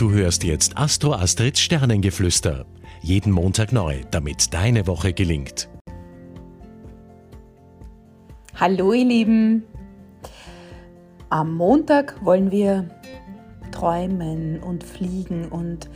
Du hörst jetzt Astro Astrids Sternengeflüster. Jeden Montag neu, damit deine Woche gelingt. Hallo ihr Lieben. Am Montag wollen wir träumen und fliegen und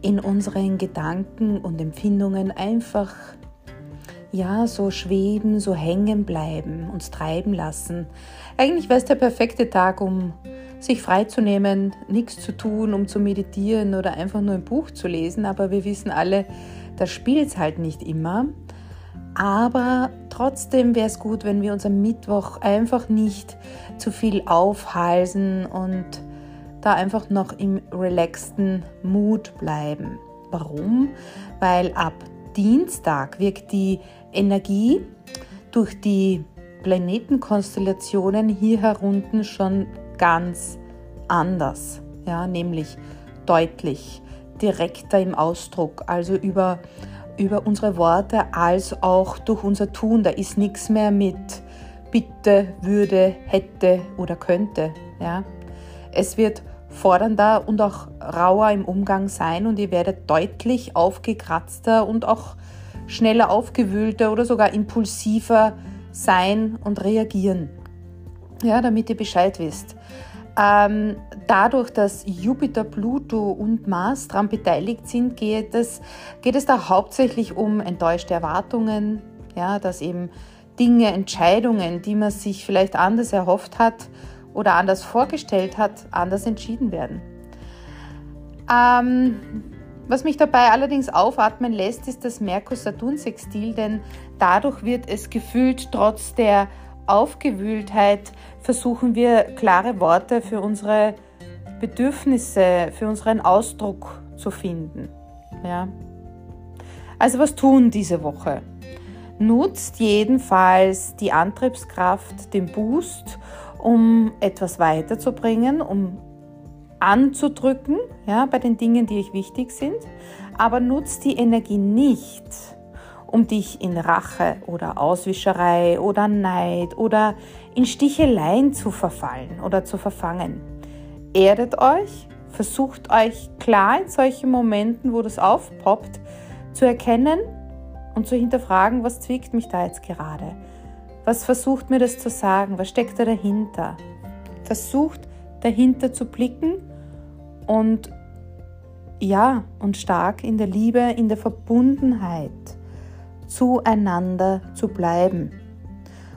in unseren Gedanken und Empfindungen einfach ja, so schweben, so hängen bleiben, uns treiben lassen. Eigentlich wäre es der perfekte Tag, um sich freizunehmen, nichts zu tun, um zu meditieren oder einfach nur ein Buch zu lesen. Aber wir wissen alle, das spielt es halt nicht immer. Aber trotzdem wäre es gut, wenn wir uns am Mittwoch einfach nicht zu viel aufhalsen und da einfach noch im relaxten Mut bleiben. Warum? Weil ab Dienstag wirkt die Energie durch die Planetenkonstellationen hier herunten schon ganz anders, ja, nämlich deutlich, direkter im Ausdruck, also über, über unsere Worte als auch durch unser Tun. Da ist nichts mehr mit bitte, würde, hätte oder könnte. Ja. Es wird fordernder und auch rauer im Umgang sein und ihr werdet deutlich aufgekratzter und auch schneller aufgewühlter oder sogar impulsiver sein und reagieren. Ja, damit ihr Bescheid wisst. Ähm, dadurch, dass Jupiter, Pluto und Mars daran beteiligt sind, geht es, geht es da hauptsächlich um enttäuschte Erwartungen, ja, dass eben Dinge, Entscheidungen, die man sich vielleicht anders erhofft hat oder anders vorgestellt hat, anders entschieden werden. Ähm, was mich dabei allerdings aufatmen lässt, ist das Merkur-Saturn-Sextil, denn dadurch wird es gefühlt trotz der Aufgewühltheit versuchen wir klare Worte für unsere Bedürfnisse, für unseren Ausdruck zu finden. Ja. Also was tun diese Woche? Nutzt jedenfalls die Antriebskraft, den Boost, um etwas weiterzubringen, um anzudrücken, ja, bei den Dingen, die euch wichtig sind, aber nutzt die Energie nicht, um dich in Rache oder Auswischerei oder Neid oder in Sticheleien zu verfallen oder zu verfangen. Erdet euch, versucht euch klar in solchen Momenten, wo das aufpoppt, zu erkennen und zu hinterfragen, was zwickt mich da jetzt gerade? Was versucht mir das zu sagen? Was steckt da dahinter? Versucht dahinter zu blicken und ja, und stark in der Liebe, in der Verbundenheit zueinander zu bleiben.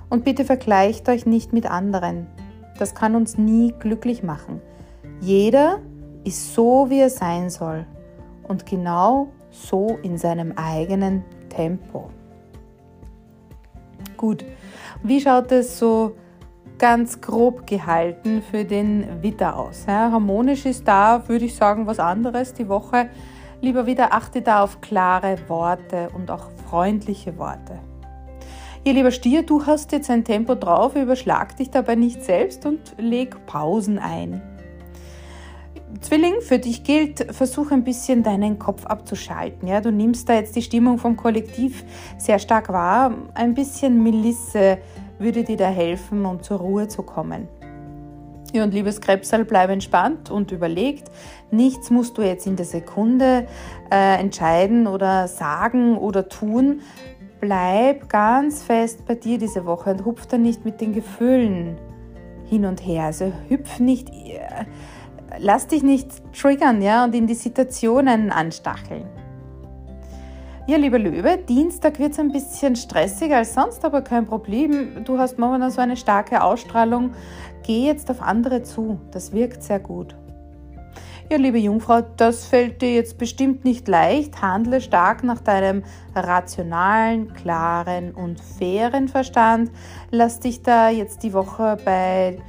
Und bitte vergleicht euch nicht mit anderen. Das kann uns nie glücklich machen. Jeder ist so, wie er sein soll und genau so in seinem eigenen Tempo. Gut, wie schaut es so ganz grob gehalten für den Witter aus. Ja, harmonisch ist da, würde ich sagen, was anderes die Woche. Lieber wieder achte da auf klare Worte und auch freundliche Worte. Ihr lieber Stier, du hast jetzt ein Tempo drauf, überschlag dich dabei nicht selbst und leg Pausen ein. Zwilling, für dich gilt, versuch ein bisschen deinen Kopf abzuschalten. Ja? Du nimmst da jetzt die Stimmung vom Kollektiv sehr stark wahr. Ein bisschen Melisse würde dir da helfen, um zur Ruhe zu kommen. Ja, und liebes Krebsal, bleib entspannt und überlegt. Nichts musst du jetzt in der Sekunde äh, entscheiden oder sagen oder tun. Bleib ganz fest bei dir diese Woche und hupf da nicht mit den Gefühlen hin und her. Also hüpf nicht, äh, lass dich nicht triggern ja, und in die Situationen anstacheln. Ja, lieber Löwe, Dienstag wird es ein bisschen stressiger als sonst, aber kein Problem. Du hast momentan so eine starke Ausstrahlung. Geh jetzt auf andere zu. Das wirkt sehr gut. Ja, liebe Jungfrau, das fällt dir jetzt bestimmt nicht leicht. Handle stark nach deinem rationalen, klaren und fairen Verstand. Lass dich da jetzt die Woche bei,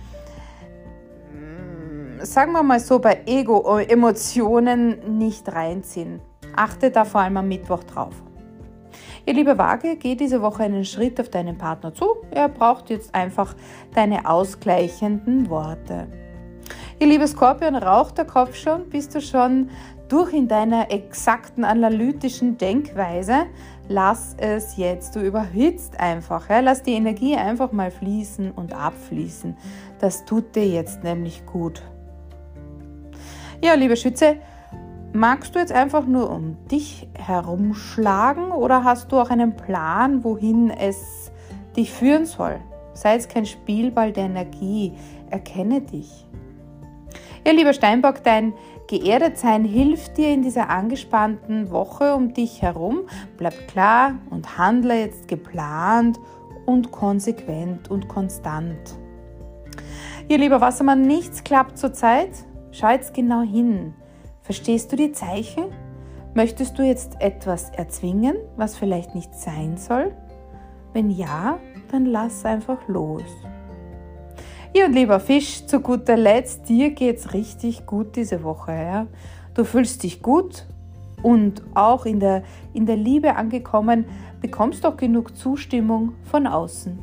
mm, sagen wir mal so, bei Ego-Emotionen nicht reinziehen. Achte da vor allem am Mittwoch drauf. Ihr liebe Waage, geh diese Woche einen Schritt auf deinen Partner zu. Er braucht jetzt einfach deine ausgleichenden Worte. Ihr liebe Skorpion, raucht der Kopf schon? Bist du schon durch in deiner exakten analytischen Denkweise? Lass es jetzt. Du überhitzt einfach. Ja? Lass die Energie einfach mal fließen und abfließen. Das tut dir jetzt nämlich gut. Ja, liebe Schütze, Magst du jetzt einfach nur um dich herumschlagen oder hast du auch einen Plan, wohin es dich führen soll? Sei es kein Spielball der Energie, erkenne dich. Ja, lieber Steinbock, dein Geerdetsein hilft dir in dieser angespannten Woche um dich herum. Bleib klar und handle jetzt geplant und konsequent und konstant. Ihr lieber Wassermann, nichts klappt zurzeit. Schau jetzt genau hin. Verstehst du die Zeichen? Möchtest du jetzt etwas erzwingen, was vielleicht nicht sein soll? Wenn ja, dann lass einfach los. Ja, und lieber Fisch, zu guter Letzt, dir geht's richtig gut diese Woche. Ja? Du fühlst dich gut und auch in der, in der Liebe angekommen, bekommst auch genug Zustimmung von außen.